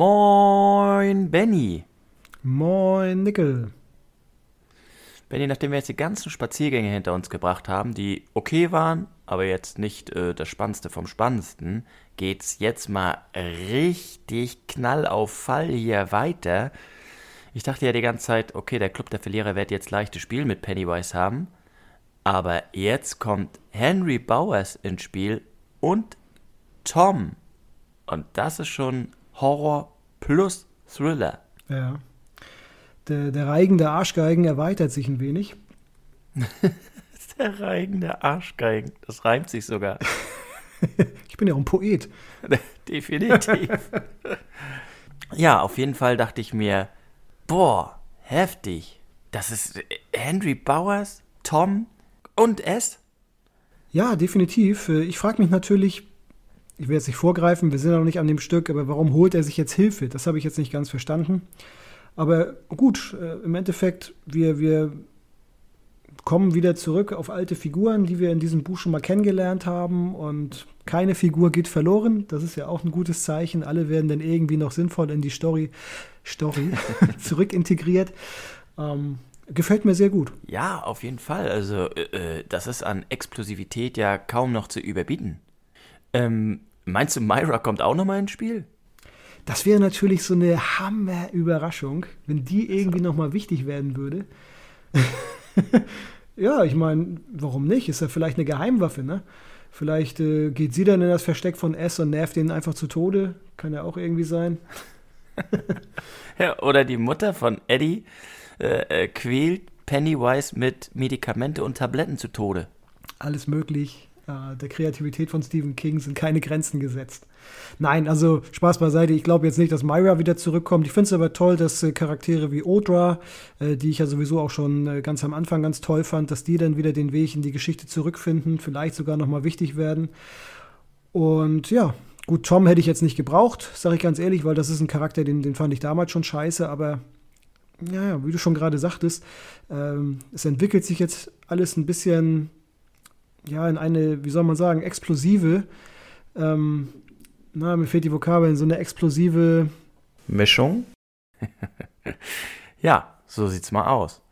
Moin, Benny. Moin, Nickel. Benny, nachdem wir jetzt die ganzen Spaziergänge hinter uns gebracht haben, die okay waren, aber jetzt nicht äh, das Spannendste vom Spannendsten, geht's jetzt mal richtig knall auf Fall hier weiter. Ich dachte ja die ganze Zeit, okay, der Club der Verlierer wird jetzt leichtes Spiel mit Pennywise haben. Aber jetzt kommt Henry Bowers ins Spiel und Tom. Und das ist schon Horror plus Thriller. Ja. Der, der Reigen der Arschgeigen erweitert sich ein wenig. der Reigen der Arschgeigen. Das reimt sich sogar. ich bin ja auch ein Poet. Definitiv. ja, auf jeden Fall dachte ich mir, boah, heftig. Das ist Henry Bowers, Tom und S. Ja, definitiv. Ich frage mich natürlich, ich will jetzt nicht vorgreifen, wir sind noch nicht an dem Stück, aber warum holt er sich jetzt Hilfe? Das habe ich jetzt nicht ganz verstanden. Aber gut, äh, im Endeffekt, wir, wir kommen wieder zurück auf alte Figuren, die wir in diesem Buch schon mal kennengelernt haben und keine Figur geht verloren. Das ist ja auch ein gutes Zeichen. Alle werden dann irgendwie noch sinnvoll in die Story, Story zurückintegriert. Ähm, gefällt mir sehr gut. Ja, auf jeden Fall. Also, äh, äh das ist an Explosivität ja kaum noch zu überbieten. Ähm, Meinst du, Myra kommt auch nochmal ins Spiel? Das wäre natürlich so eine Hammer-Überraschung, wenn die irgendwie nochmal wichtig werden würde. ja, ich meine, warum nicht? Ist ja vielleicht eine Geheimwaffe, ne? Vielleicht äh, geht sie dann in das Versteck von S und nervt ihn einfach zu Tode. Kann ja auch irgendwie sein. ja, oder die Mutter von Eddie äh, äh, quält Pennywise mit Medikamente und Tabletten zu Tode. Alles möglich äh, der Kreativität von Stephen King sind keine Grenzen gesetzt. Nein, also Spaß beiseite. Ich glaube jetzt nicht, dass Myra wieder zurückkommt. Ich finde es aber toll, dass äh, Charaktere wie Odra, äh, die ich ja sowieso auch schon äh, ganz am Anfang ganz toll fand, dass die dann wieder den Weg in die Geschichte zurückfinden, vielleicht sogar nochmal wichtig werden. Und ja, gut, Tom hätte ich jetzt nicht gebraucht, sage ich ganz ehrlich, weil das ist ein Charakter, den, den fand ich damals schon scheiße, aber ja, wie du schon gerade sagtest, ähm, es entwickelt sich jetzt alles ein bisschen ja, in eine, wie soll man sagen, explosive, ähm, na, mir fehlt die Vokabel, in so eine explosive Mischung. ja, so sieht's mal aus.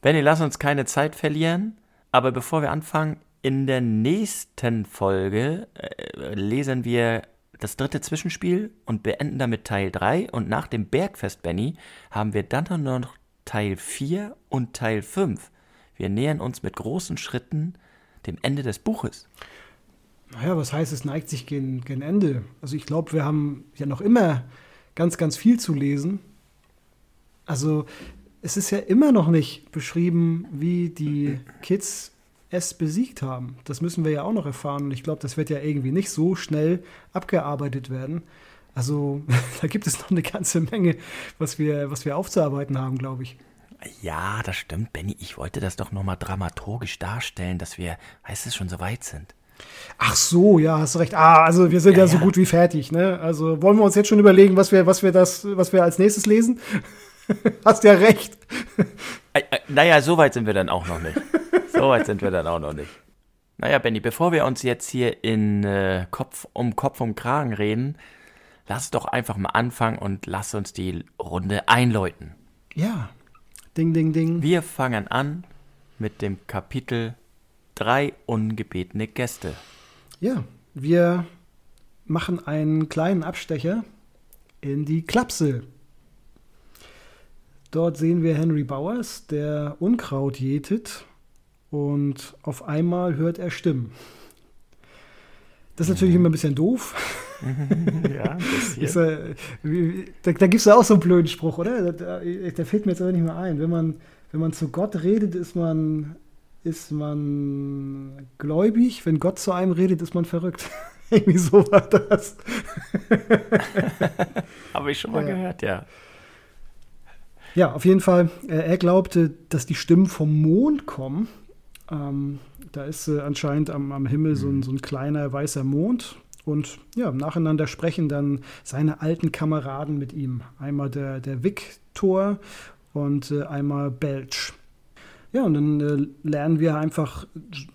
Benny, lass uns keine Zeit verlieren, aber bevor wir anfangen, in der nächsten Folge äh, lesen wir das dritte Zwischenspiel und beenden damit Teil 3 und nach dem Bergfest Benny haben wir dann noch Teil 4 und Teil 5. Wir nähern uns mit großen Schritten dem Ende des Buches. Naja, was heißt, es neigt sich gegen, gegen Ende? Also ich glaube, wir haben ja noch immer ganz, ganz viel zu lesen. Also es ist ja immer noch nicht beschrieben, wie die Kids es besiegt haben. Das müssen wir ja auch noch erfahren. Und ich glaube, das wird ja irgendwie nicht so schnell abgearbeitet werden. Also da gibt es noch eine ganze Menge, was wir, was wir aufzuarbeiten haben, glaube ich. Ja, das stimmt, Benny. Ich wollte das doch nochmal dramaturgisch darstellen, dass wir, heißt es, schon so weit sind. Ach so, ja, hast recht. Ah, also wir sind ja, ja so ja. gut wie fertig, ne? Also wollen wir uns jetzt schon überlegen, was wir, was wir das, was wir als nächstes lesen? hast ja recht. Naja, so weit sind wir dann auch noch nicht. So weit sind wir dann auch noch nicht. Naja, Benny, bevor wir uns jetzt hier in äh, Kopf um Kopf um Kragen reden, lass doch einfach mal anfangen und lass uns die Runde einläuten. Ja, Ding, ding, ding. Wir fangen an mit dem Kapitel Drei ungebetene Gäste. Ja, wir machen einen kleinen Abstecher in die Klapsel. Dort sehen wir Henry Bowers, der Unkraut jätet und auf einmal hört er Stimmen. Das ist natürlich immer ein bisschen doof. ja, ist, äh, da, da gibt es ja auch so einen blöden Spruch, oder? Da, da, fällt mir jetzt aber nicht mehr ein. Wenn man, wenn man zu Gott redet, ist man, ist man gläubig. Wenn Gott zu einem redet, ist man verrückt. Irgendwie so war das. Habe ich schon mal ja. gehört, ja. Ja, auf jeden Fall. Er glaubte, dass die Stimmen vom Mond kommen. Ähm, da ist äh, anscheinend am, am Himmel so ein, mhm. so ein kleiner weißer Mond und ja, nacheinander sprechen dann seine alten Kameraden mit ihm. Einmal der, der Victor und äh, einmal Belch. Ja, und dann äh, lernen wir einfach,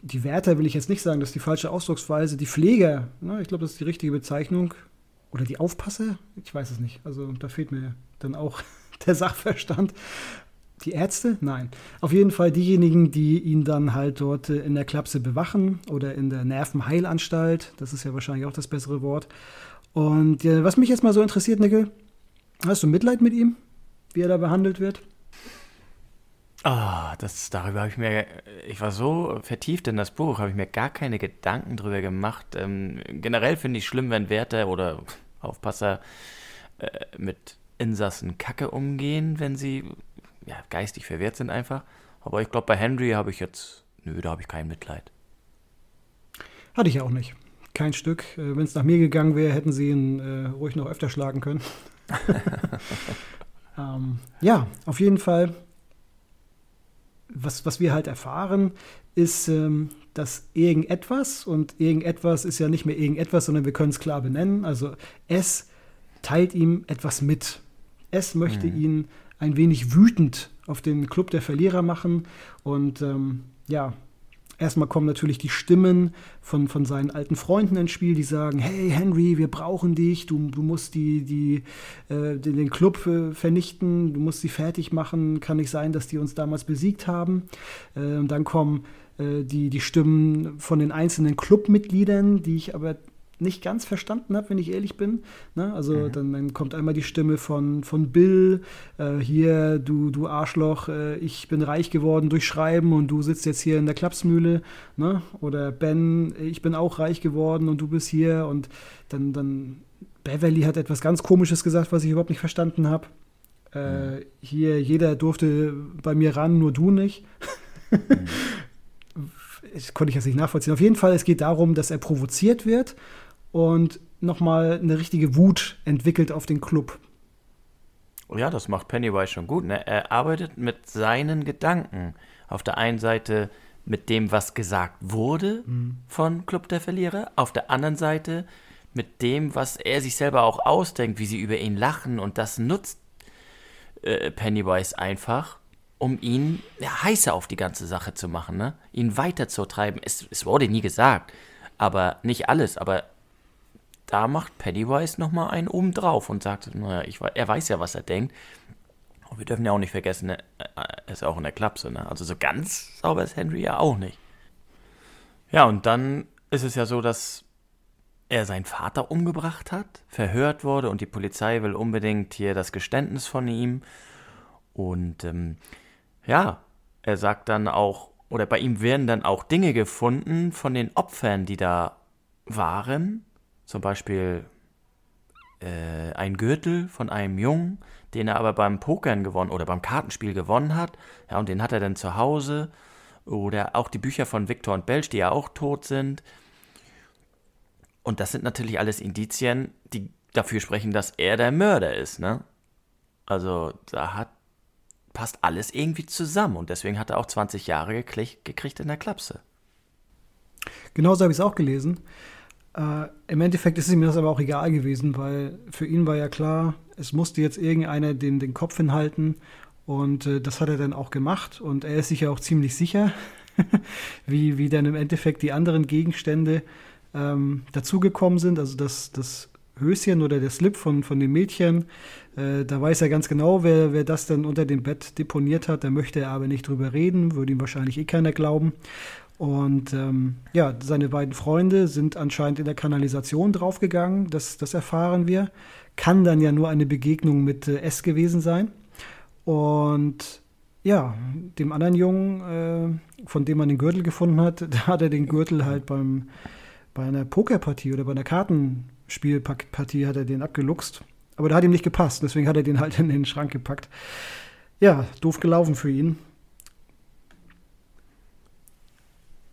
die Wärter will ich jetzt nicht sagen, das ist die falsche Ausdrucksweise, die Pfleger, ne, ich glaube, das ist die richtige Bezeichnung, oder die Aufpasser? Ich weiß es nicht. Also da fehlt mir dann auch der Sachverstand. Die Ärzte? Nein. Auf jeden Fall diejenigen, die ihn dann halt dort äh, in der Klapse bewachen oder in der Nervenheilanstalt. Das ist ja wahrscheinlich auch das bessere Wort. Und äh, was mich jetzt mal so interessiert, Nickel, hast du Mitleid mit ihm, wie er da behandelt wird? Ah, das darüber habe ich mir, ich war so vertieft in das Buch, habe ich mir gar keine Gedanken drüber gemacht. Ähm, generell finde ich schlimm, wenn Wärter oder Aufpasser äh, mit Insassen Kacke umgehen, wenn sie ja, geistig verwehrt sind einfach. Aber ich glaube, bei Henry habe ich jetzt, nö, da habe ich kein Mitleid. Hatte ich auch nicht. Kein Stück. Äh, wenn es nach mir gegangen wäre, hätten sie ihn äh, ruhig noch öfter schlagen können. ähm, ja, auf jeden Fall. Was, was wir halt erfahren, ist, ähm, dass irgendetwas, und irgendetwas ist ja nicht mehr irgendetwas, sondern wir können es klar benennen. Also es teilt ihm etwas mit. Es möchte mhm. ihn ein wenig wütend auf den Club der Verlierer machen. Und ähm, ja, erstmal kommen natürlich die Stimmen von, von seinen alten Freunden ins Spiel, die sagen, hey Henry, wir brauchen dich, du, du musst die, die, äh, den, den, Club äh, vernichten, du musst sie fertig machen, kann nicht sein, dass die uns damals besiegt haben. Äh, und dann kommen äh, die, die Stimmen von den einzelnen Clubmitgliedern, die ich aber nicht ganz verstanden habe, wenn ich ehrlich bin. Ne? Also mhm. dann, dann, kommt einmal die Stimme von, von Bill, äh, hier, du, du Arschloch, äh, ich bin reich geworden durch Schreiben und du sitzt jetzt hier in der Klapsmühle. Ne? Oder Ben, ich bin auch reich geworden und du bist hier. Und dann, dann Beverly hat etwas ganz Komisches gesagt, was ich überhaupt nicht verstanden habe. Äh, mhm. Hier, jeder durfte bei mir ran, nur du nicht. mhm. Das konnte ich jetzt nicht nachvollziehen. Auf jeden Fall, es geht darum, dass er provoziert wird und nochmal eine richtige Wut entwickelt auf den Club. Oh ja, das macht Pennywise schon gut. Ne? Er arbeitet mit seinen Gedanken. Auf der einen Seite mit dem, was gesagt wurde mhm. von Club der Verlierer, auf der anderen Seite mit dem, was er sich selber auch ausdenkt, wie sie über ihn lachen und das nutzt äh, Pennywise einfach, um ihn ja, heißer auf die ganze Sache zu machen, ne? ihn weiterzutreiben. Es, es wurde nie gesagt, aber nicht alles, aber da macht Pennywise nochmal einen oben drauf und sagt, naja, ich, er weiß ja, was er denkt. Und wir dürfen ja auch nicht vergessen, er ist auch in der Klapse, ne? Also so ganz sauber ist Henry ja auch nicht. Ja, und dann ist es ja so, dass er seinen Vater umgebracht hat, verhört wurde und die Polizei will unbedingt hier das Geständnis von ihm. Und ähm, ja, er sagt dann auch, oder bei ihm werden dann auch Dinge gefunden von den Opfern, die da waren, zum Beispiel äh, ein Gürtel von einem Jungen, den er aber beim Pokern gewonnen oder beim Kartenspiel gewonnen hat. Ja, und den hat er dann zu Hause. Oder auch die Bücher von Victor und Belch, die ja auch tot sind. Und das sind natürlich alles Indizien, die dafür sprechen, dass er der Mörder ist, ne? Also da hat passt alles irgendwie zusammen und deswegen hat er auch 20 Jahre gekriegt in der Klapse. Genauso habe ich es auch gelesen. Äh, Im Endeffekt ist ihm das aber auch egal gewesen, weil für ihn war ja klar, es musste jetzt irgendeiner den, den Kopf hinhalten und äh, das hat er dann auch gemacht und er ist sich ja auch ziemlich sicher, wie, wie dann im Endeffekt die anderen Gegenstände ähm, dazugekommen sind. Also das, das Höschen oder der Slip von, von dem Mädchen, äh, da weiß er ganz genau, wer, wer das dann unter dem Bett deponiert hat. Da möchte er aber nicht drüber reden, würde ihm wahrscheinlich eh keiner glauben. Und ähm, ja, seine beiden Freunde sind anscheinend in der Kanalisation draufgegangen, das, das erfahren wir. Kann dann ja nur eine Begegnung mit äh, S gewesen sein. Und ja, dem anderen Jungen, äh, von dem man den Gürtel gefunden hat, da hat er den Gürtel halt beim, bei einer Pokerpartie oder bei einer Kartenspielpartie hat er den abgeluchst. Aber da hat ihm nicht gepasst, deswegen hat er den halt in den Schrank gepackt. Ja, doof gelaufen für ihn.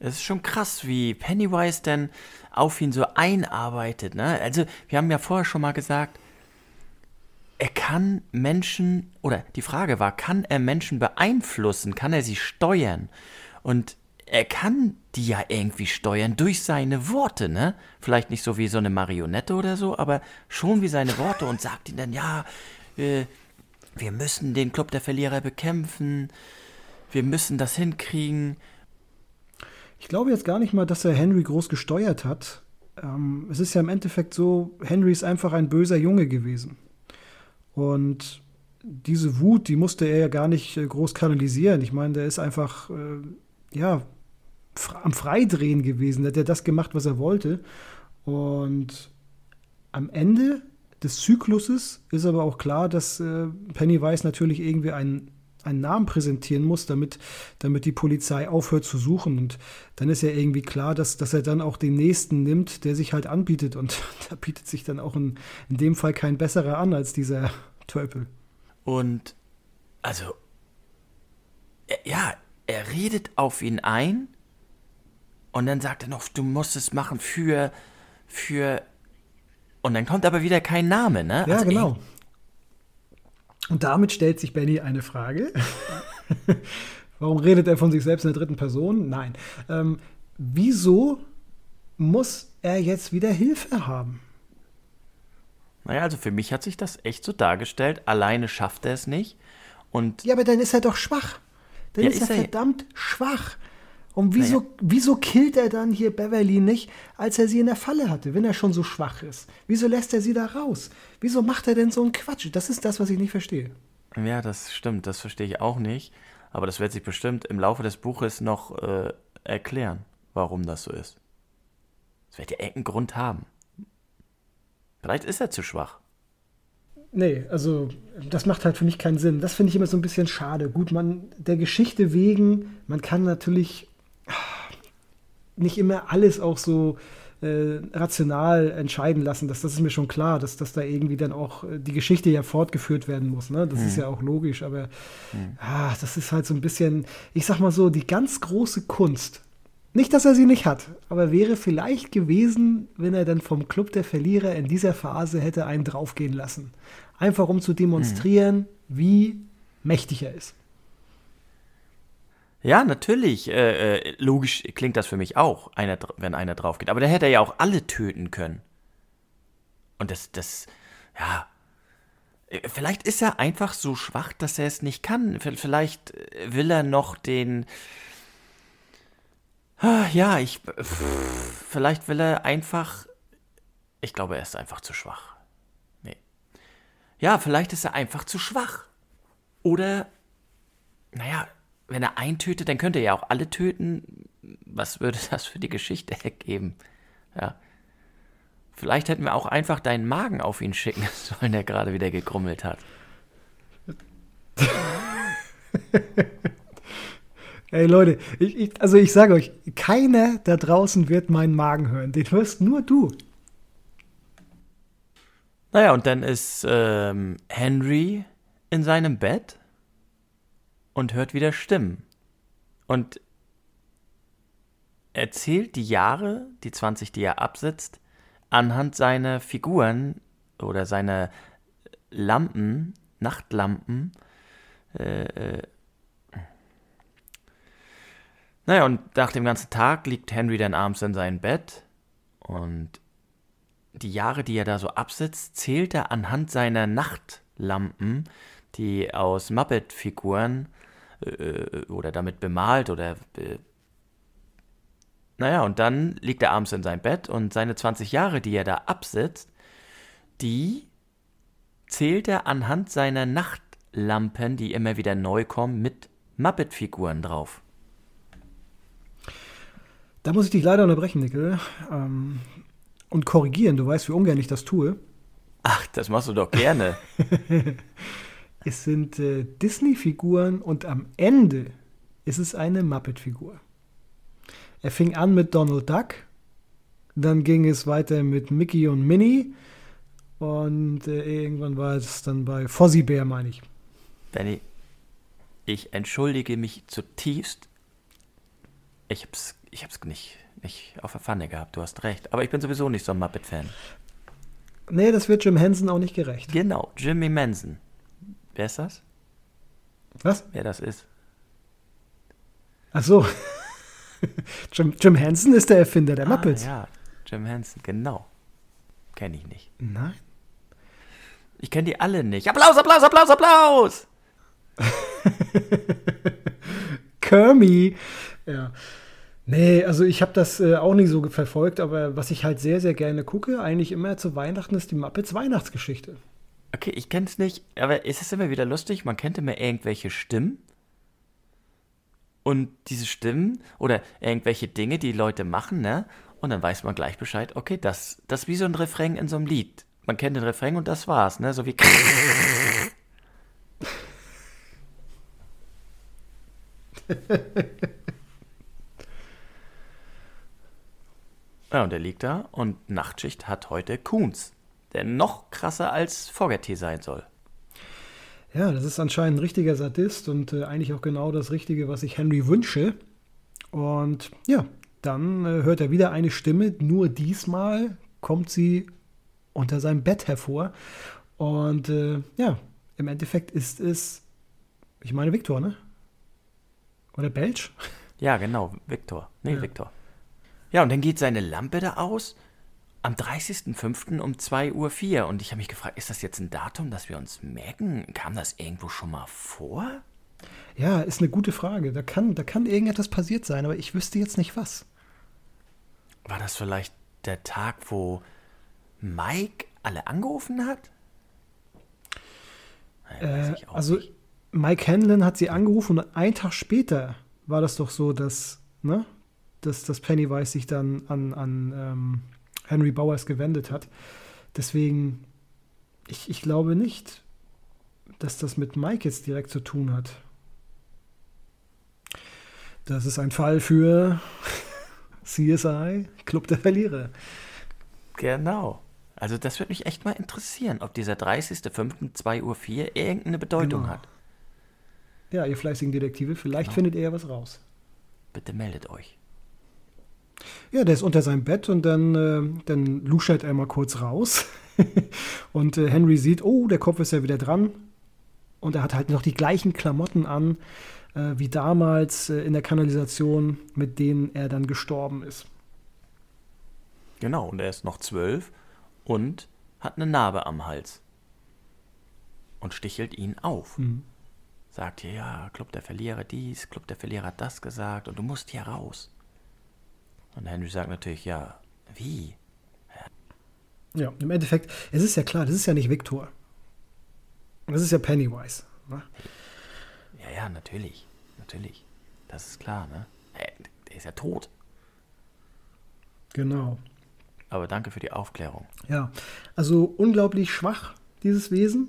Es ist schon krass, wie Pennywise denn auf ihn so einarbeitet. Ne? Also, wir haben ja vorher schon mal gesagt, er kann Menschen, oder die Frage war, kann er Menschen beeinflussen? Kann er sie steuern? Und er kann die ja irgendwie steuern durch seine Worte, ne? Vielleicht nicht so wie so eine Marionette oder so, aber schon wie seine Worte und sagt ihnen dann, ja, äh, wir müssen den Club der Verlierer bekämpfen, wir müssen das hinkriegen, ich glaube jetzt gar nicht mal, dass er Henry groß gesteuert hat. ähm, es ist ja im Endeffekt so, Henry ist einfach ein böser Junge gewesen. Und diese Wut, die musste er ja gar nicht äh, groß kanalisieren. Ich meine, der ist einfach, äh, ja, am Freidrehen gewesen. Der hat ja das gemacht, was er wollte. Und am Ende des Zykluses ist aber auch klar, dass äh, Pennywise natürlich irgendwie einen, einen Namen präsentieren muss, damit, damit die Polizei aufhört zu suchen. Und dann ist ja irgendwie klar, dass, dass er dann auch den nächsten nimmt, der sich halt anbietet. Und da bietet sich dann auch in, in dem Fall kein besserer an als dieser Tölpel. Und also, ja, er redet auf ihn ein und dann sagt er noch, du musst es machen für, für, und dann kommt aber wieder kein Name, ne? Ja, also, genau. Und damit stellt sich Benny eine Frage. Warum redet er von sich selbst in der dritten Person? Nein. Ähm, wieso muss er jetzt wieder Hilfe haben? Naja, also für mich hat sich das echt so dargestellt. Alleine schafft er es nicht. Und ja, aber dann ist er doch schwach. Dann ja, ist, er, er verdammt schwach. Und wieso, naja. wieso killt er dann hier Beverly nicht, als er sie in der Falle hatte, wenn er schon so schwach ist? Wieso lässt er sie da raus? Wieso macht er denn so einen Quatsch? Das ist das, was ich nicht verstehe. Ja, das stimmt, das verstehe ich auch nicht. Aber das wird sich bestimmt im Laufe des Buches noch äh, erklären, warum das so ist. Es wird ja irgendeinen Grund haben. Vielleicht ist er zu schwach. Nee, also das macht halt für mich keinen Sinn. Das finde ich immer so ein bisschen schade. Gut, man, der Geschichte wegen, man kann natürlich nicht immer alles auch so äh, rational entscheiden lassen. Das, das ist mir schon klar, dass, dass da irgendwie dann auch äh, die Geschichte ja fortgeführt werden muss. Ne? Das hm. ist ja auch logisch, aber hm. ah, das ist halt so ein bisschen, ich sag mal so, die ganz große Kunst nicht, dass er sie nicht hat, aber wäre vielleicht gewesen, wenn er dann vom Club der Verlierer in dieser Phase hätte einen draufgehen lassen. Einfach um zu demonstrieren, mhm. wie mächtig er ist. Ja, natürlich. Äh, äh, logisch klingt das für mich auch, einer, wenn einer draufgeht. Aber der hätte ja auch alle töten können. Und das, das, ja. Äh, vielleicht ist er einfach so schwach, dass er es nicht kann. Vielleicht will er noch den, Ah, ja, ich. Vielleicht will er einfach. Ich glaube, er ist einfach zu schwach. Nee. Ja, vielleicht ist er einfach zu schwach. Oder. Naja, wenn er einen tötet, dann könnte er ja auch alle töten. Was würde das für die Geschichte ergeben? Ja. Vielleicht hätten wir auch einfach deinen Magen auf ihn schicken sollen, der gerade wieder gegrummelt hat. Ey Leute, ich, ich, also ich sage euch, keiner da draußen wird meinen Magen hören. Den hörst nur du. Naja, und dann ist ähm, Henry in seinem Bett und hört wieder Stimmen. Und erzählt die Jahre, die 20, die er absitzt, anhand seiner Figuren oder seiner Lampen, Nachtlampen, äh, äh naja, und nach dem ganzen Tag liegt Henry dann abends in seinem Bett und die Jahre, die er da so absitzt, zählt er anhand seiner Nachtlampen, die aus Muppet-Figuren äh, oder damit bemalt oder. Äh, naja, und dann liegt er abends in seinem Bett und seine 20 Jahre, die er da absitzt, die zählt er anhand seiner Nachtlampen, die immer wieder neu kommen, mit Muppet-Figuren drauf. Da muss ich dich leider unterbrechen, Nickel. Ähm, und korrigieren. Du weißt, wie ungern ich das tue. Ach, das machst du doch gerne. es sind äh, Disney-Figuren und am Ende ist es eine Muppet-Figur. Er fing an mit Donald Duck, dann ging es weiter mit Mickey und Minnie und äh, irgendwann war es dann bei Fozzie Bear, meine ich. Benny, ich entschuldige mich zutiefst. Ich hab's ich habe es nicht, nicht auf der Pfanne gehabt, du hast recht. Aber ich bin sowieso nicht so ein Muppet-Fan. Nee, das wird Jim Henson auch nicht gerecht. Genau, Jimmy Manson. Wer ist das? Was? Wer das ist? Ach so. Jim, Jim Henson ist der Erfinder der ah, Muppets. Ja, Jim Henson, genau. Kenne ich nicht. Nein. Ich kenne die alle nicht. Applaus, Applaus, Applaus, Applaus! Kermie. Ja. Nee, also ich habe das äh, auch nicht so verfolgt, aber was ich halt sehr, sehr gerne gucke, eigentlich immer zu Weihnachten, ist die Muppets Weihnachtsgeschichte. Okay, ich kenne es nicht, aber es ist immer wieder lustig, man kennt immer irgendwelche Stimmen. Und diese Stimmen oder irgendwelche Dinge, die Leute machen, ne? Und dann weiß man gleich Bescheid, okay, das, das ist wie so ein Refrain in so einem Lied. Man kennt den Refrain und das war's, ne? So wie. ja, und der liegt da und Nachtschicht hat heute Kuhns, der noch krasser als Fogerty sein soll. Ja, das ist anscheinend ein richtiger Sadist und äh, eigentlich auch genau das Richtige, was ich Henry wünsche. Und ja, dann äh, hört er wieder eine Stimme, nur diesmal kommt sie unter seinem Bett hervor. Und äh, ja, im Endeffekt ist es, ich meine, Viktor, ne? Oder Belch? Ja, genau, Viktor. Nee, ja. Viktor. Ja, und dann geht seine Lampe da aus am 30.05. um 2.04 Uhr. Und ich habe mich gefragt, ist das jetzt ein Datum, das wir uns merken? Kam das irgendwo schon mal vor? Ja, ist eine gute Frage. Da kann, da kann irgendetwas passiert sein, aber ich wüsste jetzt nicht was. War das vielleicht der Tag, wo Mike alle angerufen hat? Äh, also nicht. Mike Hanlon hat sie angerufen und einen Tag später war das doch so, dass, ne, dass, dass Pennywise sich dann an, an ähm, Henry Bowers gewendet hat. Deswegen, ich, ich glaube nicht, dass das mit Mike jetzt direkt zu tun hat. Das ist ein Fall für CSI, Club der Verlierer. Genau. Also das würde mich echt mal interessieren, ob dieser 30.05.2.04 Uhr irgendeine Bedeutung genau. hat. Ja, ihr fleißigen Detektive, vielleicht genau. findet ihr ja was raus. Bitte meldet euch. Ja, der ist unter seinem Bett und dann, äh, dann luschert er mal kurz raus. und äh, Henry sieht, oh, der Kopf ist ja wieder dran. Und er hat halt noch die gleichen Klamotten an äh, wie damals äh, in der Kanalisation, mit denen er dann gestorben ist. Genau, und er ist noch zwölf und hat eine Narbe am Hals. Und stichelt ihn auf. Mhm. Sagt hier, ja, Club der Verlierer dies, Club der Verlierer das gesagt und du musst hier raus. Und Henry sagt natürlich, ja, wie? Ja, im Endeffekt, es ist ja klar, das ist ja nicht Victor. Das ist ja Pennywise. Ne? Ja, ja, natürlich. Natürlich. Das ist klar, ne? Der ist ja tot. Genau. Aber danke für die Aufklärung. Ja, also unglaublich schwach, dieses Wesen.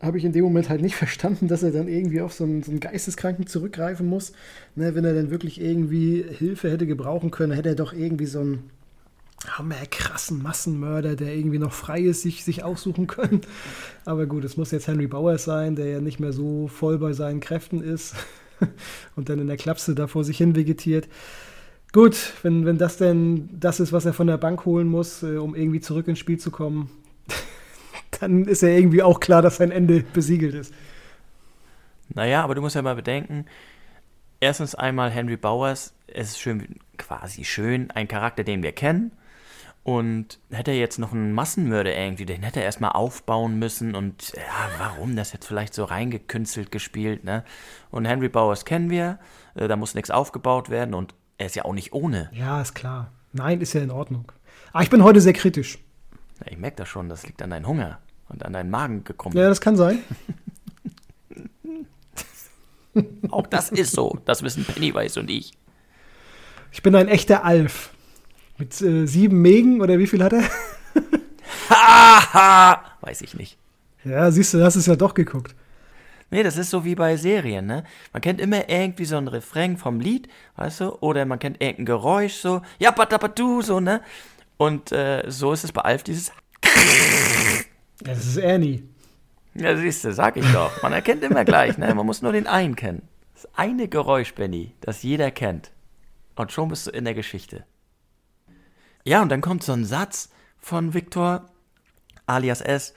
Habe ich in dem Moment halt nicht verstanden, dass er dann irgendwie auf so einen, so einen Geisteskranken zurückgreifen muss. Ne, wenn er dann wirklich irgendwie Hilfe hätte gebrauchen können, hätte er doch irgendwie so einen hammerkrassen Massenmörder, der irgendwie noch frei ist, sich, sich aussuchen können. Aber gut, es muss jetzt Henry Bowers sein, der ja nicht mehr so voll bei seinen Kräften ist und dann in der Klapse da vor sich hin vegetiert. Gut, wenn, wenn das denn das ist, was er von der Bank holen muss, äh, um irgendwie zurück ins Spiel zu kommen, dann ist ja irgendwie auch klar, dass sein Ende besiegelt ist. Naja, aber du musst ja mal bedenken, erstens einmal Henry Bowers, es ist schön, quasi schön, ein Charakter, den wir kennen. Und hätte er jetzt noch einen Massenmörder irgendwie, den hätte er erstmal aufbauen müssen und ja, warum das jetzt vielleicht so reingekünstelt gespielt, ne? Und Henry Bowers kennen wir, äh, da muss nichts aufgebaut werden und er ist ja auch nicht ohne. Ja, ist klar. Nein, ist ja in Ordnung. Aber ich bin heute sehr kritisch. Ja, ich merke das schon, das liegt an deinem Hunger und an deinem Magen gekommen. Ja, das kann sein. auch das ist so. Das wissen Pennywise und ich. Ich bin ein echter Alf. Mit äh, sieben Megen oder wie viel hat er? Haha! Weiß ich nicht. Ja, siehst du, hast es ja doch geguckt. Nee, das ist so wie bei Serien, ne? Man kennt immer irgendwie so ein Refrain vom Lied, weißt du? Oder man kennt irgendein Geräusch, so, ja, du, so, ne? Und äh, so ist es bei Alf dieses. Das ist Ernie. Ja, siehst du, sag ich doch. Man erkennt immer gleich, ne? Man muss nur den einen kennen. Das eine Geräusch, Benny, das jeder kennt. Und schon bist du in der Geschichte. Ja, und dann kommt so ein Satz von Viktor, alias S.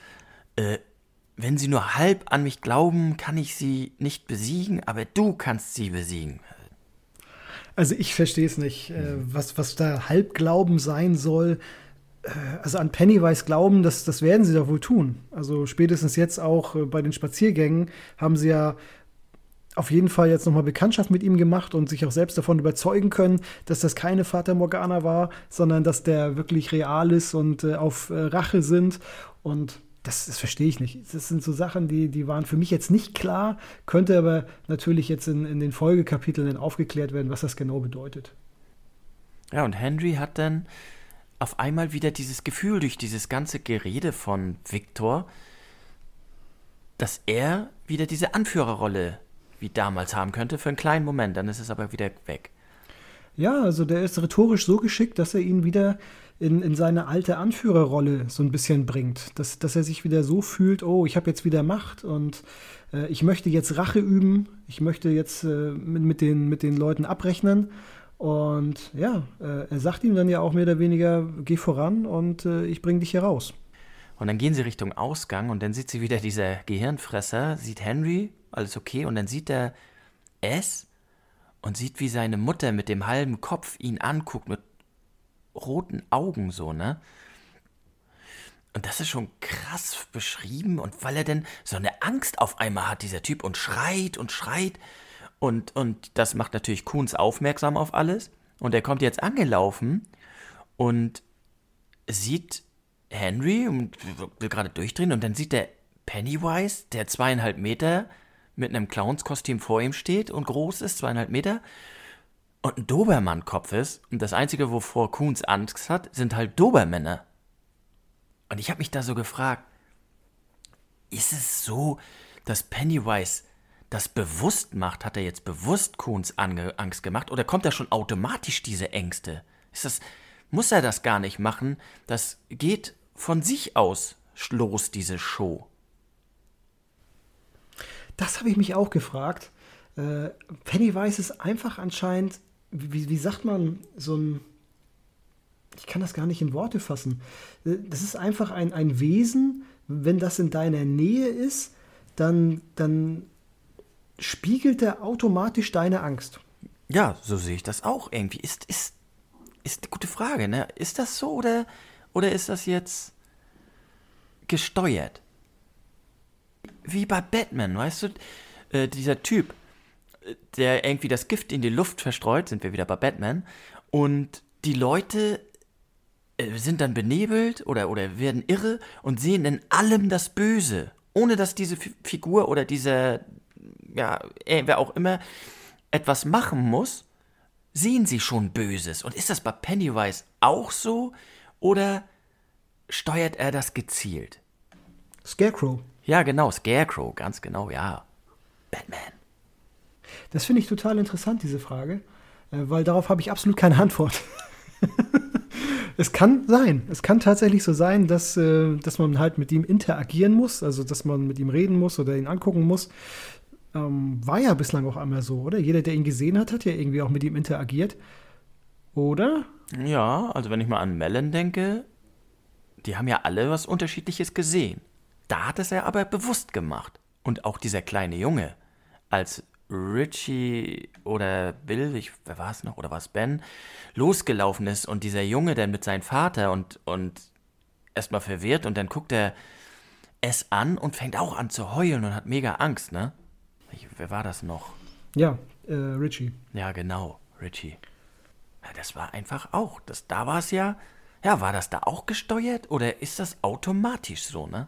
Äh, wenn sie nur halb an mich glauben, kann ich sie nicht besiegen, aber du kannst sie besiegen. Also ich verstehe es nicht, äh, was, was da Halbglauben sein soll. Also an Pennywise glauben, das, das werden sie doch wohl tun. Also spätestens jetzt auch äh, bei den Spaziergängen haben sie ja auf jeden Fall jetzt nochmal Bekanntschaft mit ihm gemacht und sich auch selbst davon überzeugen können, dass das keine Vater Morgana war, sondern dass der wirklich real ist und äh, auf äh, Rache sind. Und das, das verstehe ich nicht. Das sind so Sachen, die, die waren für mich jetzt nicht klar, könnte aber natürlich jetzt in, in den Folgekapiteln aufgeklärt werden, was das genau bedeutet. Ja, und Henry hat dann auf einmal wieder dieses Gefühl durch dieses ganze Gerede von Victor, dass er wieder diese Anführerrolle wie damals haben könnte, für einen kleinen Moment, dann ist es aber wieder weg. Ja, also der ist rhetorisch so geschickt, dass er ihn wieder in, in seine alte Anführerrolle so ein bisschen bringt. Dass, dass er sich wieder so fühlt, oh, ich habe jetzt wieder Macht und äh, ich möchte jetzt Rache üben, ich möchte jetzt äh, mit, mit, den, mit den Leuten abrechnen. Und ja, äh, er sagt ihm dann ja auch mehr oder weniger, geh voran und äh, ich bringe dich hier raus. Und dann gehen sie Richtung Ausgang und dann sieht sie wieder dieser Gehirnfresser, sieht Henry, alles okay, und dann sieht er es und sieht, wie seine Mutter mit dem halben Kopf ihn anguckt, mit roten Augen so, ne? Und das ist schon krass beschrieben und weil er denn so eine Angst auf einmal hat, dieser Typ, und schreit und schreit. Und, und das macht natürlich Kuhns aufmerksam auf alles. Und er kommt jetzt angelaufen und sieht Henry und will gerade durchdrehen und dann sieht er Pennywise, der zweieinhalb Meter mit einem Clownskostüm vor ihm steht und groß ist, zweieinhalb Meter, und ein Dobermann-Kopf ist. Und das Einzige, wovor Coons Angst hat, sind halt Dobermänner. Und ich habe mich da so gefragt, ist es so, dass Pennywise das bewusst macht? Hat er jetzt bewusst Coons Angst gemacht? Oder kommt da schon automatisch diese Ängste? Ist das, muss er das gar nicht machen? Das geht von sich aus los, diese Show? Das habe ich mich auch gefragt. Äh, Pennywise ist einfach anscheinend, wie, wie sagt man, so ein. Ich kann das gar nicht in Worte fassen. Äh, das ist einfach ein, ein Wesen, wenn das in deiner Nähe ist, dann, dann spiegelt er automatisch deine Angst. Ja, so sehe ich das auch irgendwie. Ist, ist, ist eine gute Frage, ne? Ist das so oder oder ist das jetzt gesteuert? Wie bei Batman, weißt du? Äh, dieser Typ, der irgendwie das Gift in die Luft verstreut, sind wir wieder bei Batman, und die Leute äh, sind dann benebelt oder, oder werden irre und sehen in allem das Böse, ohne dass diese F Figur oder dieser, ja, wer auch immer etwas machen muss, sehen sie schon Böses. Und ist das bei Pennywise auch so? Oder steuert er das gezielt? Scarecrow. Ja, genau, Scarecrow, ganz genau, ja. Batman. Das finde ich total interessant, diese Frage, äh, weil darauf habe ich absolut keine Antwort. es kann sein, es kann tatsächlich so sein, dass, äh, dass man halt mit ihm interagieren muss, also dass man mit ihm reden muss oder ihn angucken muss. Ähm, war ja bislang auch einmal so, oder? Jeder, der ihn gesehen hat, hat ja irgendwie auch mit ihm interagiert. Oder? Ja, also wenn ich mal an Melon denke, die haben ja alle was Unterschiedliches gesehen. Da hat es er aber bewusst gemacht. Und auch dieser kleine Junge, als Richie oder Bill, ich, wer war es noch, oder war es Ben, losgelaufen ist und dieser Junge dann mit seinem Vater und, und erstmal verwirrt und dann guckt er es an und fängt auch an zu heulen und hat mega Angst, ne? Ich, wer war das noch? Ja, äh, Richie. Ja, genau, Richie. Ja, das war einfach auch. Das, da war es ja. Ja, war das da auch gesteuert oder ist das automatisch so, ne?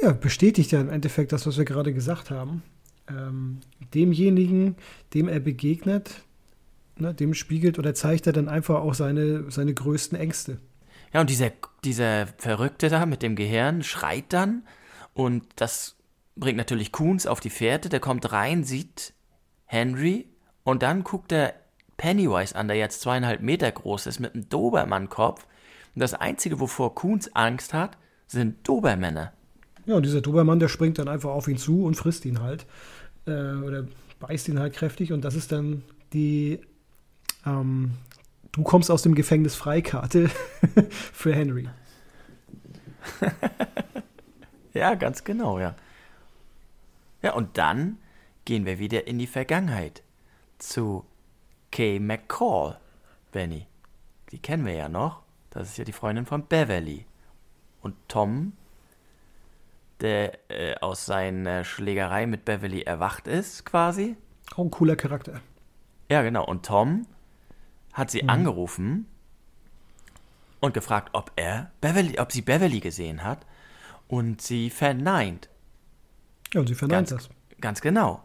Ja, bestätigt ja im Endeffekt das, was wir gerade gesagt haben. Ähm, demjenigen, dem er begegnet, ne, dem spiegelt oder zeigt er dann einfach auch seine, seine größten Ängste. Ja, und dieser, dieser Verrückte da mit dem Gehirn schreit dann und das bringt natürlich Coons auf die Fährte. Der kommt rein, sieht Henry und dann guckt er Pennywise an, der jetzt zweieinhalb Meter groß ist, mit einem Dobermann-Kopf. Und das Einzige, wovor Coons Angst hat, sind Dobermänner. Ja, und dieser Dobermann, der springt dann einfach auf ihn zu und frisst ihn halt. Äh, oder beißt ihn halt kräftig. Und das ist dann die ähm, Du kommst aus dem Gefängnis Freikarte für Henry. ja, ganz genau, ja. Ja, und dann gehen wir wieder in die Vergangenheit zu Kay McCall, Benny. Die kennen wir ja noch. Das ist ja die Freundin von Beverly. Und Tom, der äh, aus seiner Schlägerei mit Beverly erwacht ist, quasi. Auch ein cooler Charakter. Ja, genau. Und Tom hat sie mhm. angerufen und gefragt, ob er Beverly, ob sie Beverly gesehen hat. Und sie verneint. Ja, und sie verneint ganz, das. Ganz genau.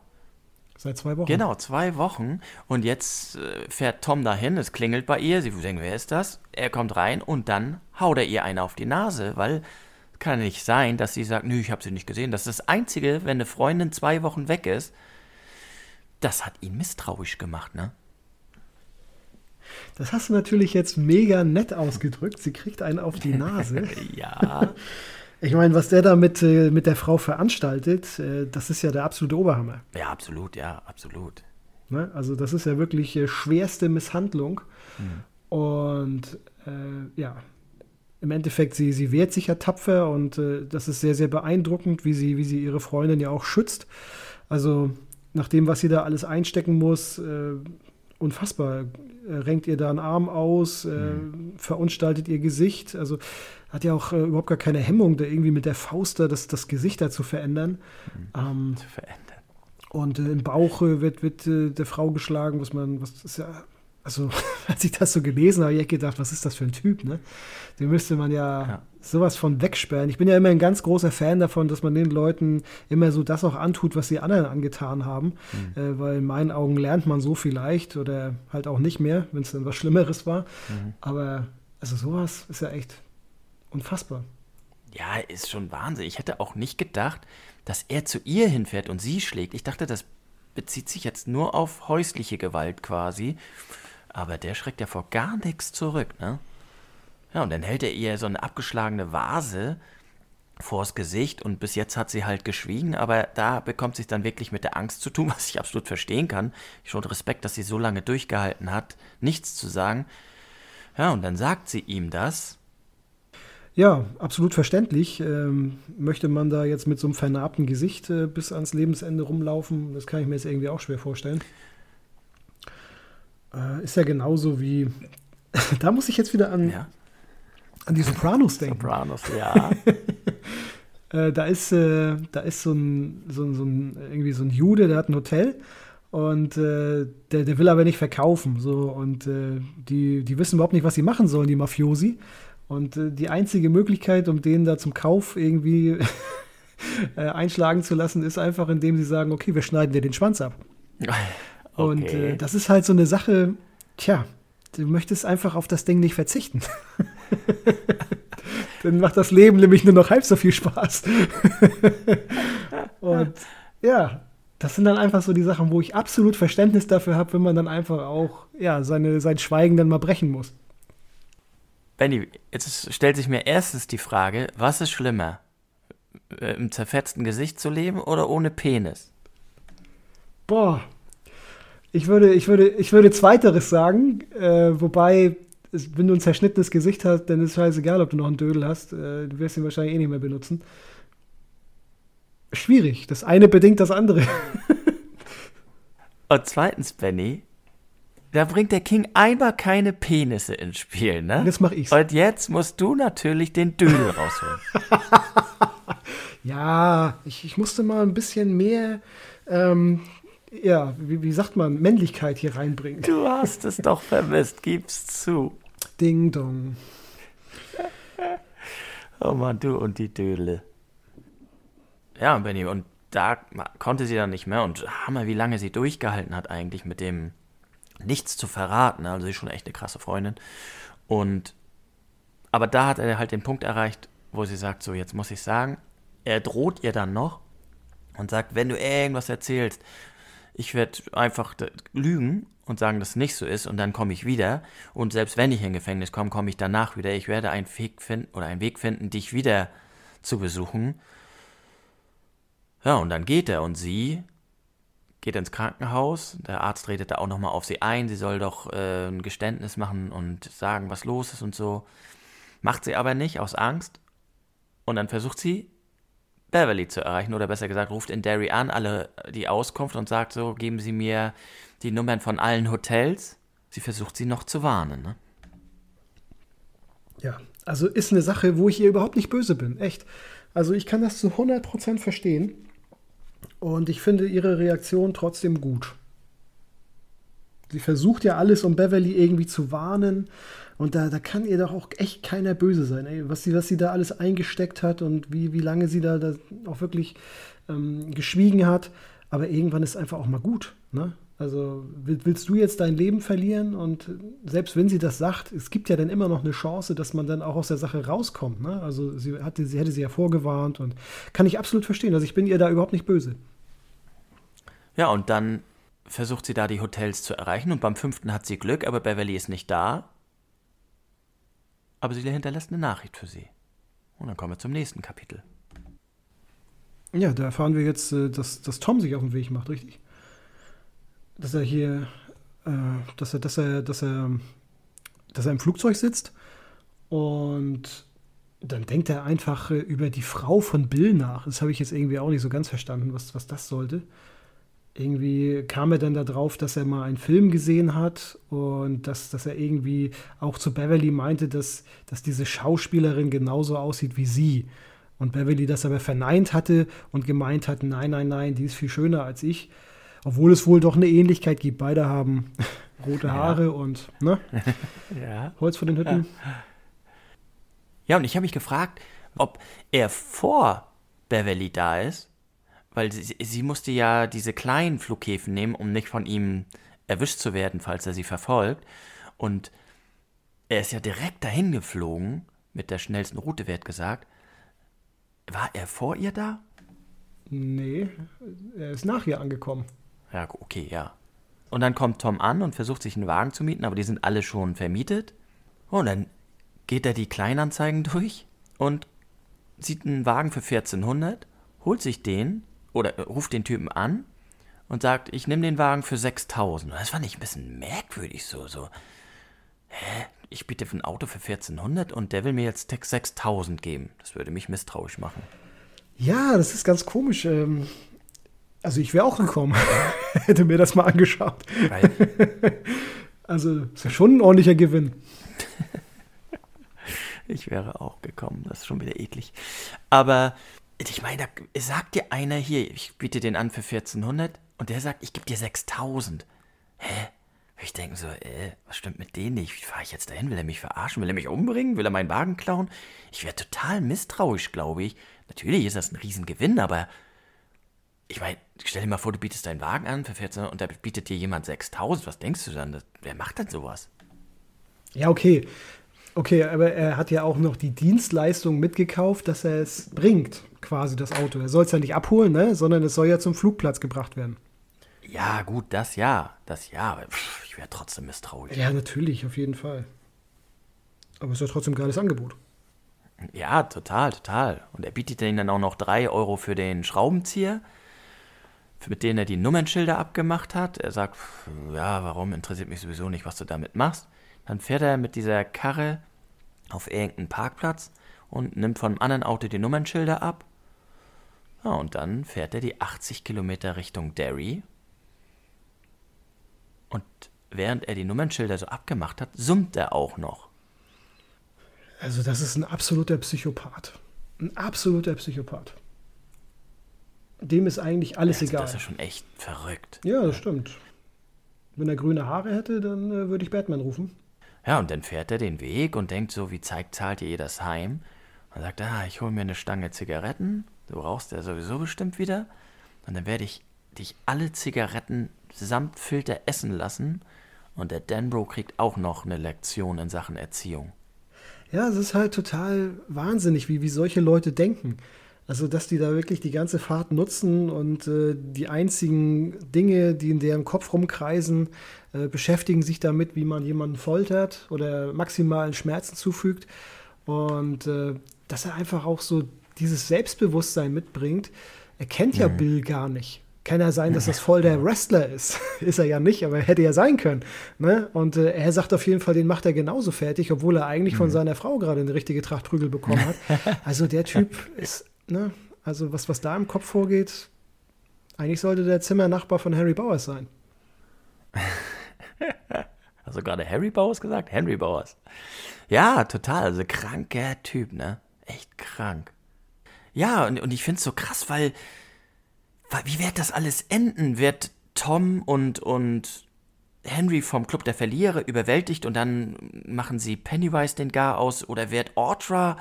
Seit zwei Wochen. Genau, zwei Wochen. Und jetzt äh, fährt Tom dahin, es klingelt bei ihr, sie denkt, wer ist das? Er kommt rein und dann haut er ihr eine auf die Nase, weil kann nicht sein, dass sie sagt, nö, ich habe sie nicht gesehen. Das ist das Einzige, wenn eine Freundin zwei Wochen weg ist. Das hat ihn misstrauisch gemacht, ne? Das hast du natürlich jetzt mega nett ausgedrückt. Sie kriegt einen auf die Nase. ja. Ich meine, was der da mit, äh, mit der Frau veranstaltet, äh, das ist ja der absolute Oberhammer. Ja, absolut, ja, absolut. Ne? Also das ist ja wirklich äh, schwerste Misshandlung. Mhm. Und ja, im Endeffekt, sie, sie wehrt sich ja tapfer und das ist sehr, sehr beeindruckend, wie sie, wie sie ihre Freundin ja auch schützt. Also nach dem, was sie da alles einstecken muss, unfassbar. renkt ihr da einen Arm aus, mhm. verunstaltet ihr Gesicht. Also hat ja auch äh, überhaupt gar keine Hemmung, da irgendwie mit der Faust da das, das Gesicht da zu verändern. Mhm. Ähm, zu verändern. Und äh, im Bauch äh, wird, wird äh, der Frau geschlagen, was man, was ist ja, also als ich das so gelesen habe, habe ich gedacht, was ist das für ein Typ, ne? Den müsste man ja, ja, sowas von wegsperren. Ich bin ja immer ein ganz großer Fan davon, dass man den Leuten immer so das auch antut, was sie anderen angetan haben, mhm. äh, weil in meinen Augen lernt man so vielleicht oder halt auch nicht mehr, wenn es dann was Schlimmeres war. Mhm. Aber also sowas ist ja echt Unfassbar. Ja, ist schon Wahnsinn. Ich hätte auch nicht gedacht, dass er zu ihr hinfährt und sie schlägt. Ich dachte, das bezieht sich jetzt nur auf häusliche Gewalt quasi. Aber der schreckt ja vor gar nichts zurück, ne? Ja, und dann hält er ihr so eine abgeschlagene Vase vors Gesicht und bis jetzt hat sie halt geschwiegen, aber da bekommt sie es dann wirklich mit der Angst zu tun, was ich absolut verstehen kann. Schon Respekt, dass sie so lange durchgehalten hat, nichts zu sagen. Ja, und dann sagt sie ihm das ja, absolut verständlich. Ähm, möchte man da jetzt mit so einem vernarbten Gesicht äh, bis ans Lebensende rumlaufen? Das kann ich mir jetzt irgendwie auch schwer vorstellen. Äh, ist ja genauso wie. da muss ich jetzt wieder an, ja. an die Sopranos denken. Sopranos, ja. äh, da ist, äh, da ist so ein, so, so ein, irgendwie so ein Jude, der hat ein Hotel und äh, der, der will aber nicht verkaufen. So, und äh, die, die wissen überhaupt nicht, was sie machen sollen, die Mafiosi. Und äh, die einzige Möglichkeit, um den da zum Kauf irgendwie äh, einschlagen zu lassen, ist einfach, indem sie sagen, okay, wir schneiden dir den Schwanz ab. okay. Und äh, das ist halt so eine Sache, tja, du möchtest einfach auf das Ding nicht verzichten. Dann macht das Leben nämlich nur noch halb so viel Spaß. Und ja, das sind dann einfach so die Sachen, wo ich absolut Verständnis dafür habe, wenn man dann einfach auch ja, seine, sein Schweigen dann mal brechen muss. Benny, jetzt stellt sich mir erstens die Frage, was ist schlimmer? Äh, Im zerfetzten Gesicht zu leben oder ohne Penis? Boah. Ich würde, ich würde, ich würde zweiteres sagen, äh, wobei, es, wenn du ein zerschnittenes Gesicht hast, dann ist es scheißegal, ob du noch einen Dödel hast. Äh, du wirst ihn wahrscheinlich eh nicht mehr benutzen. Schwierig. Das eine bedingt das andere. Und zweitens, Benny, da bringt der King einmal keine Penisse ins Spiel, ne? Jetzt mach ich's. Und jetzt musst du natürlich den Dödel rausholen. ja, ich, ich, musste mal ein bisschen mehr, ähm, ja, wie, wie sagt man, Männlichkeit hier reinbringen. Du hast es doch vermisst, gib's zu. Ding dong. oh Mann, du und die Dödel. Ja, Benny, und da konnte sie dann nicht mehr und hammer, wie lange sie durchgehalten hat eigentlich mit dem nichts zu verraten. Also sie ist schon echt eine krasse Freundin. Und aber da hat er halt den Punkt erreicht, wo sie sagt, so jetzt muss ich sagen, er droht ihr dann noch und sagt, wenn du irgendwas erzählst, ich werde einfach lügen und sagen, dass es nicht so ist und dann komme ich wieder und selbst wenn ich in Gefängnis komme, komme ich danach wieder. Ich werde einen Weg finden oder einen Weg finden, dich wieder zu besuchen. Ja, und dann geht er und sie geht ins Krankenhaus. Der Arzt redet da auch nochmal auf sie ein. Sie soll doch äh, ein Geständnis machen und sagen, was los ist und so. Macht sie aber nicht aus Angst. Und dann versucht sie, Beverly zu erreichen. Oder besser gesagt, ruft in Derry an, alle die Auskunft und sagt so, geben Sie mir die Nummern von allen Hotels. Sie versucht sie noch zu warnen. Ne? Ja, also ist eine Sache, wo ich ihr überhaupt nicht böse bin. Echt. Also ich kann das zu 100% verstehen. Und ich finde ihre Reaktion trotzdem gut. Sie versucht ja alles, um Beverly irgendwie zu warnen. Und da, da kann ihr doch auch echt keiner böse sein, ey. Was, sie, was sie da alles eingesteckt hat und wie, wie lange sie da, da auch wirklich ähm, geschwiegen hat. Aber irgendwann ist einfach auch mal gut. Ne? Also willst du jetzt dein Leben verlieren? Und selbst wenn sie das sagt, es gibt ja dann immer noch eine Chance, dass man dann auch aus der Sache rauskommt. Ne? Also sie, hatte, sie hätte sie ja vorgewarnt und kann ich absolut verstehen. Also ich bin ihr da überhaupt nicht böse. Ja, und dann versucht sie da die Hotels zu erreichen und beim fünften hat sie Glück, aber Beverly ist nicht da. Aber sie hinterlässt eine Nachricht für sie. Und dann kommen wir zum nächsten Kapitel. Ja, da erfahren wir jetzt, äh, dass, dass Tom sich auf den Weg macht, richtig? Dass er hier, äh, dass er, dass er, dass er, dass er im Flugzeug sitzt und dann denkt er einfach äh, über die Frau von Bill nach. Das habe ich jetzt irgendwie auch nicht so ganz verstanden, was, was das sollte irgendwie kam er dann darauf, dass er mal einen Film gesehen hat und dass, dass er irgendwie auch zu Beverly meinte, dass, dass diese Schauspielerin genauso aussieht wie sie. Und Beverly das aber verneint hatte und gemeint hat, nein, nein, nein, die ist viel schöner als ich. Obwohl es wohl doch eine Ähnlichkeit gibt. Beide haben rote Haare ja. und ne? ja. Holz von den Hütten. Ja, und ich habe mich gefragt, ob er vor Beverly da ist weil sie, sie musste ja diese kleinen Flughäfen nehmen, um nicht von ihm erwischt zu werden, falls er sie verfolgt. Und er ist ja direkt dahin geflogen, mit der schnellsten Route, wird gesagt. War er vor ihr da? Nee, er ist nach ihr angekommen. Ja, okay, ja. Und dann kommt Tom an und versucht sich einen Wagen zu mieten, aber die sind alle schon vermietet. Und dann geht er die Kleinanzeigen durch und sieht einen Wagen für 1400, holt sich den oder ruft den Typen an und sagt, ich nehme den Wagen für 6000. Das fand ich ein bisschen merkwürdig so, so. Hä? Ich biete ein Auto für 1400 und der will mir jetzt 6000 geben. Das würde mich misstrauisch machen. Ja, das ist ganz komisch. Ähm, also ich wäre auch gekommen, hätte mir das mal angeschaut. also ist ja schon ein ordentlicher Gewinn. ich wäre auch gekommen, das ist schon wieder eklig. Aber ich meine, da sagt dir einer hier, ich biete den an für 1400 und der sagt, ich gebe dir 6000. Hä? Ich denke so, äh, was stimmt mit denen nicht? Wie fahre ich jetzt dahin? Will er mich verarschen? Will er mich umbringen? Will er meinen Wagen klauen? Ich wäre total misstrauisch, glaube ich. Natürlich ist das ein Riesengewinn, aber ich meine, stell dir mal vor, du bietest deinen Wagen an für 1400 und da bietet dir jemand 6000. Was denkst du dann? wer macht denn sowas? Ja, okay. Okay, aber er hat ja auch noch die Dienstleistung mitgekauft, dass er es bringt, quasi das Auto. Er soll es ja nicht abholen, ne? sondern es soll ja zum Flugplatz gebracht werden. Ja, gut, das ja, das ja, aber pff, ich wäre trotzdem misstrauisch. Ja, natürlich, auf jeden Fall. Aber es ist ja trotzdem ein geiles Angebot. Ja, total, total. Und er bietet ihnen dann auch noch drei Euro für den Schraubenzieher, mit dem er die Nummernschilder abgemacht hat. Er sagt, ja, warum interessiert mich sowieso nicht, was du damit machst. Dann fährt er mit dieser Karre auf irgendeinen Parkplatz und nimmt von einem anderen Auto die Nummernschilder ab. Ja, und dann fährt er die 80 Kilometer Richtung Derry. Und während er die Nummernschilder so abgemacht hat, summt er auch noch. Also das ist ein absoluter Psychopath. Ein absoluter Psychopath. Dem ist eigentlich alles also egal. Das ist schon echt verrückt. Ja, das stimmt. Wenn er grüne Haare hätte, dann äh, würde ich Batman rufen. Ja, und dann fährt er den Weg und denkt so, wie zeigt, zahlt ihr das heim? Und sagt, ah, ich hole mir eine Stange Zigaretten, du rauchst ja sowieso bestimmt wieder. Und dann werde ich dich alle Zigaretten samt Filter essen lassen. Und der Danbro kriegt auch noch eine Lektion in Sachen Erziehung. Ja, es ist halt total wahnsinnig, wie, wie solche Leute denken. Also, dass die da wirklich die ganze Fahrt nutzen und äh, die einzigen Dinge, die in deren Kopf rumkreisen, äh, beschäftigen sich damit, wie man jemanden foltert oder maximalen Schmerzen zufügt. Und äh, dass er einfach auch so dieses Selbstbewusstsein mitbringt. Er kennt ja mhm. Bill gar nicht. Kann ja sein, dass das voll der Wrestler ist. ist er ja nicht, aber er hätte ja sein können. Ne? Und äh, er sagt auf jeden Fall, den macht er genauso fertig, obwohl er eigentlich mhm. von seiner Frau gerade eine richtige Tracht Prügel bekommen hat. Also der Typ ist ne? Also was, was da im Kopf vorgeht, eigentlich sollte der Zimmernachbar von Harry Bowers sein. Also gerade Harry Bowers gesagt? Henry Bowers. Ja, total. Also kranker Typ, ne? Echt krank. Ja, und, und ich finde es so krass, weil, weil wie wird das alles enden? Wird Tom und, und Henry vom Club der Verlierer überwältigt und dann machen sie Pennywise den Gar aus oder wird Audra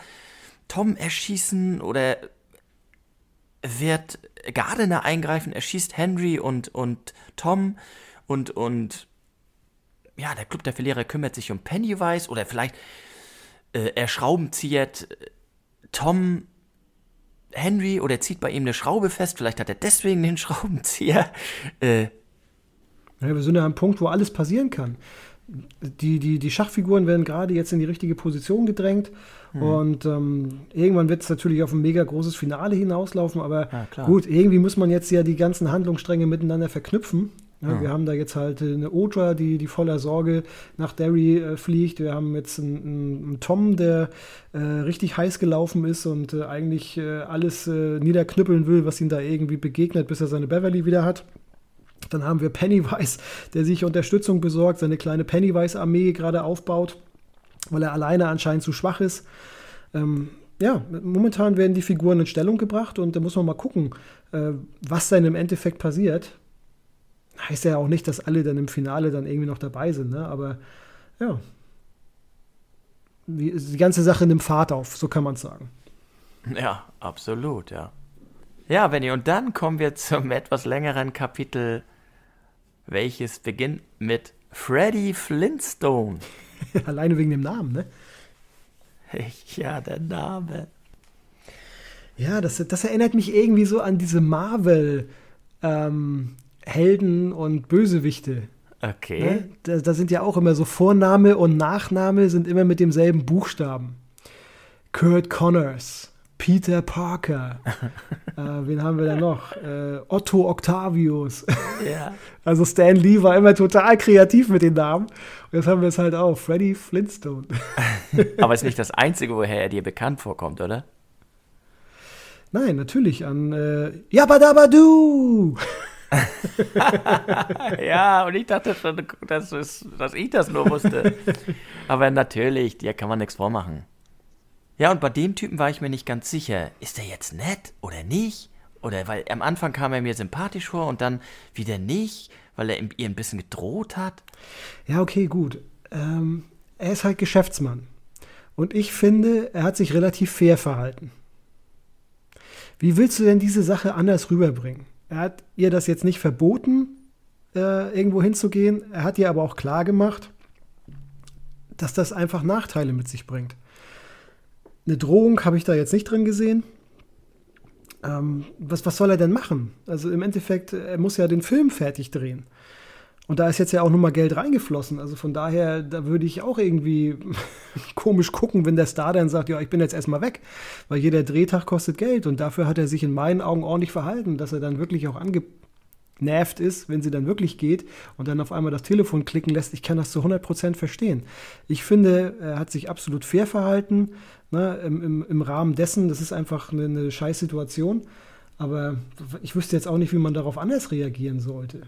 Tom erschießen oder wird Gardiner eingreifen, erschießt Henry und, und Tom und, und ja, der Club der Verlierer kümmert sich um Pennywise oder vielleicht äh, er schraubenzieht Tom Henry oder zieht bei ihm eine Schraube fest, vielleicht hat er deswegen den Schraubenzieher. Äh, ja, wir sind ja am Punkt, wo alles passieren kann. Die, die, die Schachfiguren werden gerade jetzt in die richtige Position gedrängt hm. und ähm, irgendwann wird es natürlich auf ein mega großes Finale hinauslaufen, aber ja, gut, irgendwie muss man jetzt ja die ganzen Handlungsstränge miteinander verknüpfen ja, ja. Wir haben da jetzt halt eine Otra, die, die voller Sorge nach Derry äh, fliegt. Wir haben jetzt einen, einen Tom, der äh, richtig heiß gelaufen ist und äh, eigentlich äh, alles äh, niederknüppeln will, was ihm da irgendwie begegnet, bis er seine Beverly wieder hat. Dann haben wir Pennywise, der sich Unterstützung besorgt, seine kleine Pennywise-Armee gerade aufbaut, weil er alleine anscheinend zu schwach ist. Ähm, ja, momentan werden die Figuren in Stellung gebracht und da muss man mal gucken, äh, was dann im Endeffekt passiert heißt ja auch nicht, dass alle dann im Finale dann irgendwie noch dabei sind, ne? aber ja. Die, die ganze Sache nimmt Fahrt auf, so kann man es sagen. Ja, absolut, ja. Ja, Benny, und dann kommen wir zum etwas längeren Kapitel, welches beginnt mit Freddy Flintstone. Alleine wegen dem Namen, ne? Ja, der Name. Ja, das, das erinnert mich irgendwie so an diese Marvel- ähm, Helden und Bösewichte. Okay. Ne? Da, da, sind ja auch immer so Vorname und Nachname sind immer mit demselben Buchstaben. Kurt Connors, Peter Parker. äh, wen haben wir da noch? Äh, Otto Octavius. ja. Also Stan Lee war immer total kreativ mit den Namen. Und jetzt haben wir es halt auch. Freddy Flintstone. Aber ist nicht das Einzige, woher er dir bekannt vorkommt, oder? Nein, natürlich an äh, Yabadabadu. ja, und ich dachte schon, dass, es, dass ich das nur wusste. Aber natürlich, dir kann man nichts vormachen. Ja, und bei dem Typen war ich mir nicht ganz sicher. Ist er jetzt nett oder nicht? Oder weil am Anfang kam er mir sympathisch vor und dann wieder nicht, weil er ihr ein bisschen gedroht hat. Ja, okay, gut. Ähm, er ist halt Geschäftsmann. Und ich finde, er hat sich relativ fair verhalten. Wie willst du denn diese Sache anders rüberbringen? Er hat ihr das jetzt nicht verboten, äh, irgendwo hinzugehen. Er hat ihr aber auch klar gemacht, dass das einfach Nachteile mit sich bringt. Eine Drohung habe ich da jetzt nicht drin gesehen. Ähm, was, was soll er denn machen? Also im Endeffekt, er muss ja den Film fertig drehen. Und da ist jetzt ja auch nochmal Geld reingeflossen. Also von daher, da würde ich auch irgendwie komisch gucken, wenn der Star dann sagt, ja, ich bin jetzt erstmal weg. Weil jeder Drehtag kostet Geld. Und dafür hat er sich in meinen Augen ordentlich verhalten, dass er dann wirklich auch angenervt ist, wenn sie dann wirklich geht und dann auf einmal das Telefon klicken lässt. Ich kann das zu 100% verstehen. Ich finde, er hat sich absolut fair verhalten. Ne, im, im, im, Rahmen dessen, das ist einfach eine, eine scheiß. Aber ich wüsste jetzt auch nicht, wie man darauf anders reagieren sollte.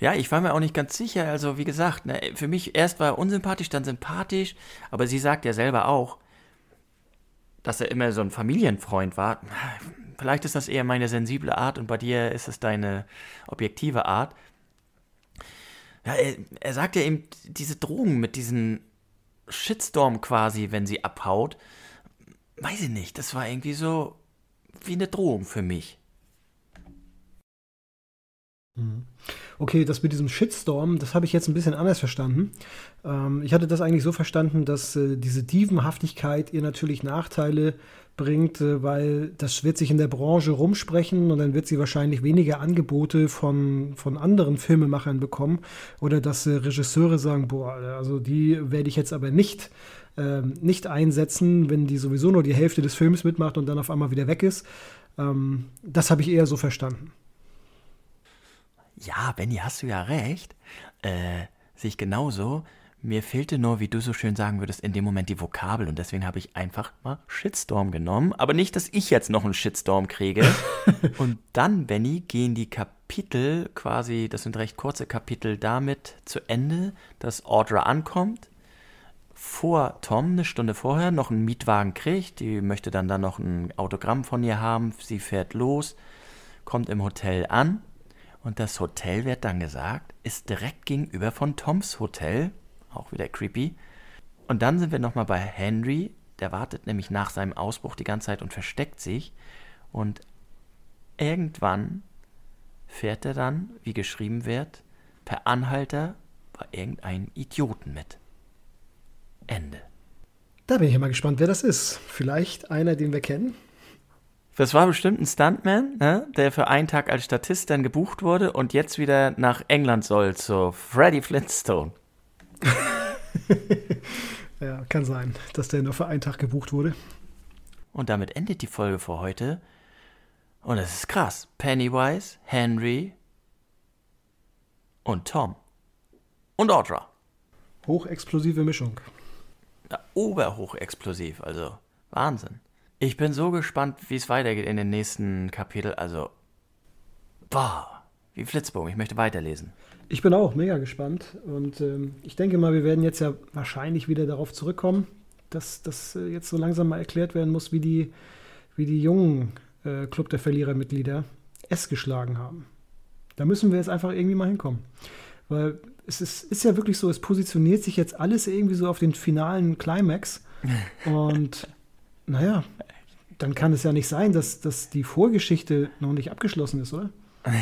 Ja, ich war mir auch nicht ganz sicher. Also, wie gesagt, ne, für mich erst war er unsympathisch, dann sympathisch. Aber sie sagt ja selber auch, dass er immer so ein Familienfreund war. Vielleicht ist das eher meine sensible Art und bei dir ist es deine objektive Art. Ja, er, er sagt ja eben diese Drohung mit diesem Shitstorm quasi, wenn sie abhaut. Weiß ich nicht, das war irgendwie so wie eine Drohung für mich. Mhm. Okay, das mit diesem Shitstorm, das habe ich jetzt ein bisschen anders verstanden. Ähm, ich hatte das eigentlich so verstanden, dass äh, diese Dievenhaftigkeit ihr natürlich Nachteile bringt, äh, weil das wird sich in der Branche rumsprechen und dann wird sie wahrscheinlich weniger Angebote von, von anderen Filmemachern bekommen oder dass äh, Regisseure sagen, boah, also die werde ich jetzt aber nicht ähm, nicht einsetzen, wenn die sowieso nur die Hälfte des Films mitmacht und dann auf einmal wieder weg ist. Ähm, das habe ich eher so verstanden. Ja, Benny, hast du ja recht. Äh, sehe ich genauso. Mir fehlte nur, wie du so schön sagen würdest, in dem Moment die Vokabel und deswegen habe ich einfach mal Shitstorm genommen. Aber nicht, dass ich jetzt noch einen Shitstorm kriege. und dann, Benny, gehen die Kapitel quasi, das sind recht kurze Kapitel, damit zu Ende, dass Audra ankommt, vor Tom eine Stunde vorher noch einen Mietwagen kriegt. Die möchte dann da noch ein Autogramm von ihr haben. Sie fährt los, kommt im Hotel an und das Hotel wird dann gesagt, ist direkt gegenüber von Toms Hotel. Auch wieder creepy. Und dann sind wir nochmal bei Henry. Der wartet nämlich nach seinem Ausbruch die ganze Zeit und versteckt sich. Und irgendwann fährt er dann, wie geschrieben wird, per Anhalter bei irgendeinem Idioten mit. Ende. Da bin ich mal gespannt, wer das ist. Vielleicht einer, den wir kennen. Das war bestimmt ein Stuntman, ne, der für einen Tag als Statist dann gebucht wurde und jetzt wieder nach England soll, zu Freddy Flintstone. ja, kann sein, dass der nur für einen Tag gebucht wurde. Und damit endet die Folge für heute. Und es ist krass. Pennywise, Henry und Tom. Und Audra. Hochexplosive Mischung. Ja, oberhochexplosiv, also Wahnsinn. Ich bin so gespannt, wie es weitergeht in den nächsten Kapitel. Also, boah, wie Flitzbogen. Ich möchte weiterlesen. Ich bin auch mega gespannt. Und ähm, ich denke mal, wir werden jetzt ja wahrscheinlich wieder darauf zurückkommen, dass das äh, jetzt so langsam mal erklärt werden muss, wie die, wie die jungen äh, Club der Verlierermitglieder es geschlagen haben. Da müssen wir jetzt einfach irgendwie mal hinkommen. Weil es ist, ist ja wirklich so, es positioniert sich jetzt alles irgendwie so auf den finalen Climax. Und naja, dann kann es ja nicht sein, dass, dass die Vorgeschichte noch nicht abgeschlossen ist, oder?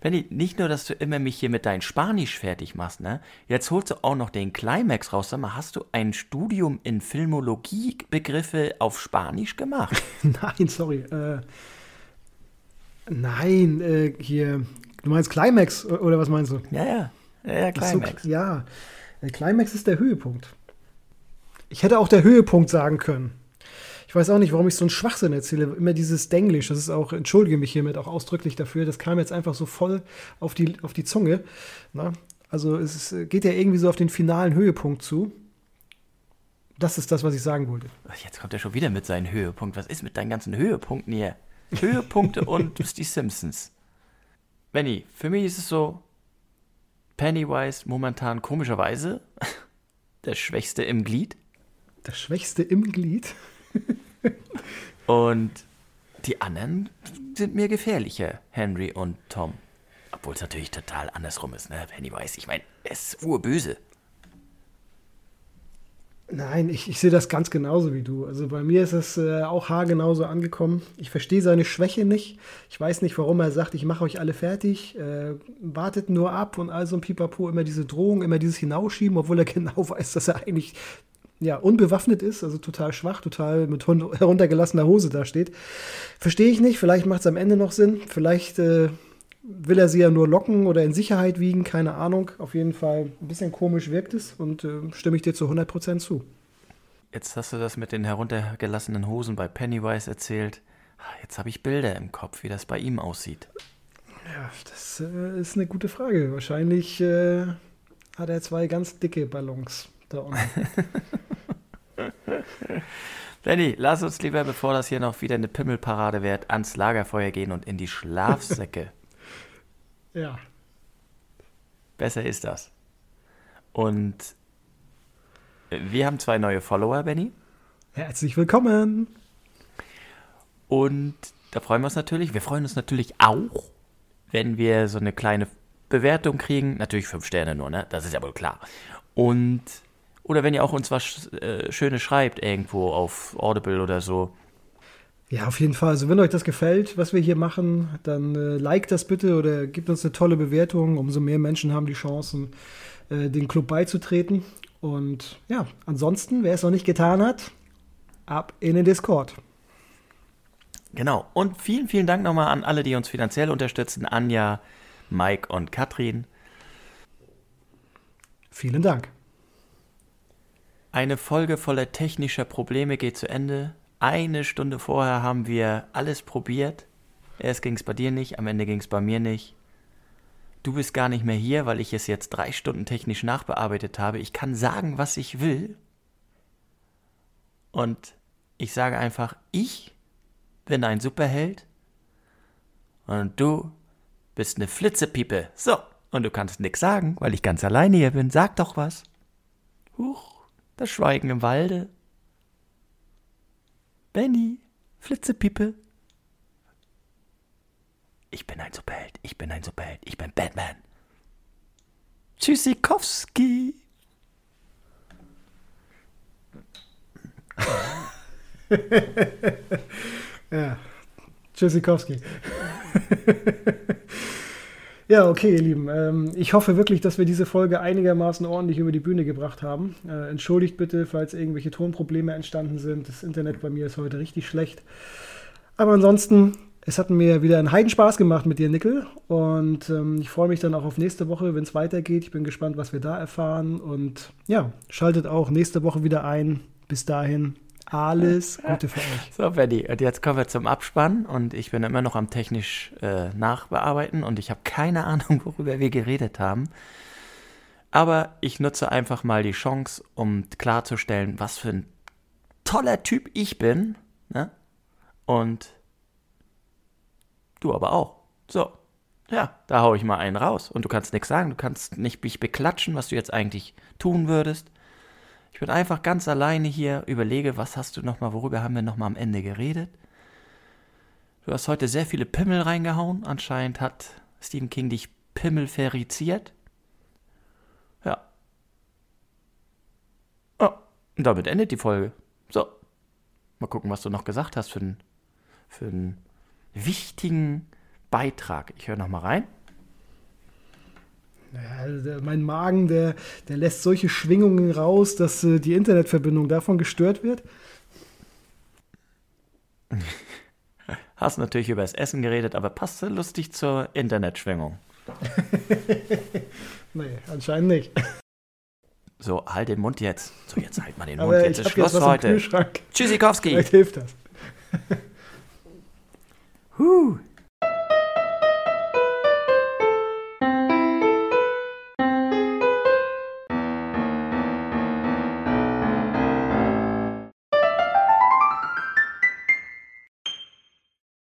Benny, nicht nur, dass du immer mich hier mit deinem Spanisch fertig machst, ne? Jetzt holst du auch noch den Climax raus. Sag mal, hast du ein Studium in Filmologie Begriffe auf Spanisch gemacht? Nein, sorry. Äh, nein, äh, hier. Du meinst Climax oder was meinst du? Ja, ja. Ja, ja Climax. So, ja, der Climax ist der Höhepunkt. Ich hätte auch der Höhepunkt sagen können. Ich weiß auch nicht, warum ich so einen Schwachsinn erzähle. Immer dieses Denglisch, das ist auch, entschuldige mich hiermit auch ausdrücklich dafür, das kam jetzt einfach so voll auf die, auf die Zunge. Na? Also es geht ja irgendwie so auf den finalen Höhepunkt zu. Das ist das, was ich sagen wollte. Jetzt kommt er schon wieder mit seinem Höhepunkt. Was ist mit deinen ganzen Höhepunkten hier? Höhepunkte und die Simpsons. Benny, für mich ist es so, Pennywise momentan komischerweise der Schwächste im Glied. Der Schwächste im Glied? und die anderen sind mir gefährlicher, Henry und Tom. Obwohl es natürlich total andersrum ist, ne? Pennywise, ich meine, er ist urböse. Nein, ich, ich sehe das ganz genauso wie du. Also bei mir ist es äh, auch haargenauso angekommen. Ich verstehe seine Schwäche nicht. Ich weiß nicht, warum er sagt, ich mache euch alle fertig. Äh, wartet nur ab und all so ein Pipapo, immer diese Drohung, immer dieses Hinausschieben, obwohl er genau weiß, dass er eigentlich ja, unbewaffnet ist, also total schwach, total mit heruntergelassener Hose dasteht. Verstehe ich nicht, vielleicht macht es am Ende noch Sinn, vielleicht äh, will er sie ja nur locken oder in Sicherheit wiegen, keine Ahnung. Auf jeden Fall ein bisschen komisch wirkt es und äh, stimme ich dir zu 100% zu. Jetzt hast du das mit den heruntergelassenen Hosen bei Pennywise erzählt. Ah, jetzt habe ich Bilder im Kopf, wie das bei ihm aussieht. Ja, das äh, ist eine gute Frage. Wahrscheinlich äh, hat er zwei ganz dicke Ballons da unten. Benny, lass uns lieber, bevor das hier noch wieder eine Pimmelparade wird, ans Lagerfeuer gehen und in die Schlafsäcke. ja. Besser ist das. Und wir haben zwei neue Follower, Benny. Herzlich willkommen. Und da freuen wir uns natürlich. Wir freuen uns natürlich auch, wenn wir so eine kleine Bewertung kriegen. Natürlich fünf Sterne nur, ne? Das ist ja wohl klar. Und oder wenn ihr auch uns was äh, Schönes schreibt irgendwo auf Audible oder so. Ja, auf jeden Fall. Also wenn euch das gefällt, was wir hier machen, dann äh, liked das bitte oder gebt uns eine tolle Bewertung. Umso mehr Menschen haben die Chancen, äh, den Club beizutreten. Und ja, ansonsten, wer es noch nicht getan hat, ab in den Discord. Genau. Und vielen, vielen Dank nochmal an alle, die uns finanziell unterstützen. Anja, Mike und Katrin. Vielen Dank. Eine Folge voller technischer Probleme geht zu Ende. Eine Stunde vorher haben wir alles probiert. Erst ging es bei dir nicht, am Ende ging es bei mir nicht. Du bist gar nicht mehr hier, weil ich es jetzt drei Stunden technisch nachbearbeitet habe. Ich kann sagen, was ich will. Und ich sage einfach, ich bin ein Superheld und du bist eine Flitzepiepe. So, und du kannst nichts sagen, weil ich ganz alleine hier bin. Sag doch was. Huch. Das Schweigen im Walde. Benny, Flitzepippe. Ich bin ein Superheld, ich bin ein Superheld, ich bin Batman. Tschüssikowski. ja, Tschüssikowski. Ja, okay, ihr Lieben. Ähm, ich hoffe wirklich, dass wir diese Folge einigermaßen ordentlich über die Bühne gebracht haben. Äh, entschuldigt bitte, falls irgendwelche Tonprobleme entstanden sind. Das Internet bei mir ist heute richtig schlecht. Aber ansonsten, es hat mir wieder einen Heidenspaß gemacht mit dir, Nickel. Und ähm, ich freue mich dann auch auf nächste Woche, wenn es weitergeht. Ich bin gespannt, was wir da erfahren. Und ja, schaltet auch nächste Woche wieder ein. Bis dahin, alles Gute für euch. So, Benny, und jetzt kommen wir zum Abspann und ich bin immer noch am technisch äh, nachbearbeiten und ich habe keine Ahnung, worüber wir geredet haben. Aber ich nutze einfach mal die Chance, um klarzustellen, was für ein toller Typ ich bin. Ne? Und du aber auch. So, ja, da hau ich mal einen raus. Und du kannst nichts sagen, du kannst nicht mich beklatschen, was du jetzt eigentlich tun würdest. Ich bin einfach ganz alleine hier, überlege, was hast du nochmal, worüber haben wir nochmal am Ende geredet? Du hast heute sehr viele Pimmel reingehauen. Anscheinend hat Stephen King dich Pimmel feriziert. Ja. Oh, und damit endet die Folge. So. Mal gucken, was du noch gesagt hast für einen, für einen wichtigen Beitrag. Ich höre nochmal rein. Naja, der, mein Magen, der, der lässt solche Schwingungen raus, dass äh, die Internetverbindung davon gestört wird. Hast natürlich über das Essen geredet, aber passt lustig zur Internetschwingung. nee, anscheinend nicht. So, halt den Mund jetzt. So, jetzt halt mal den Mund. jetzt ist Schluss jetzt heute. Tschüssikowski. Vielleicht hilft das. huh.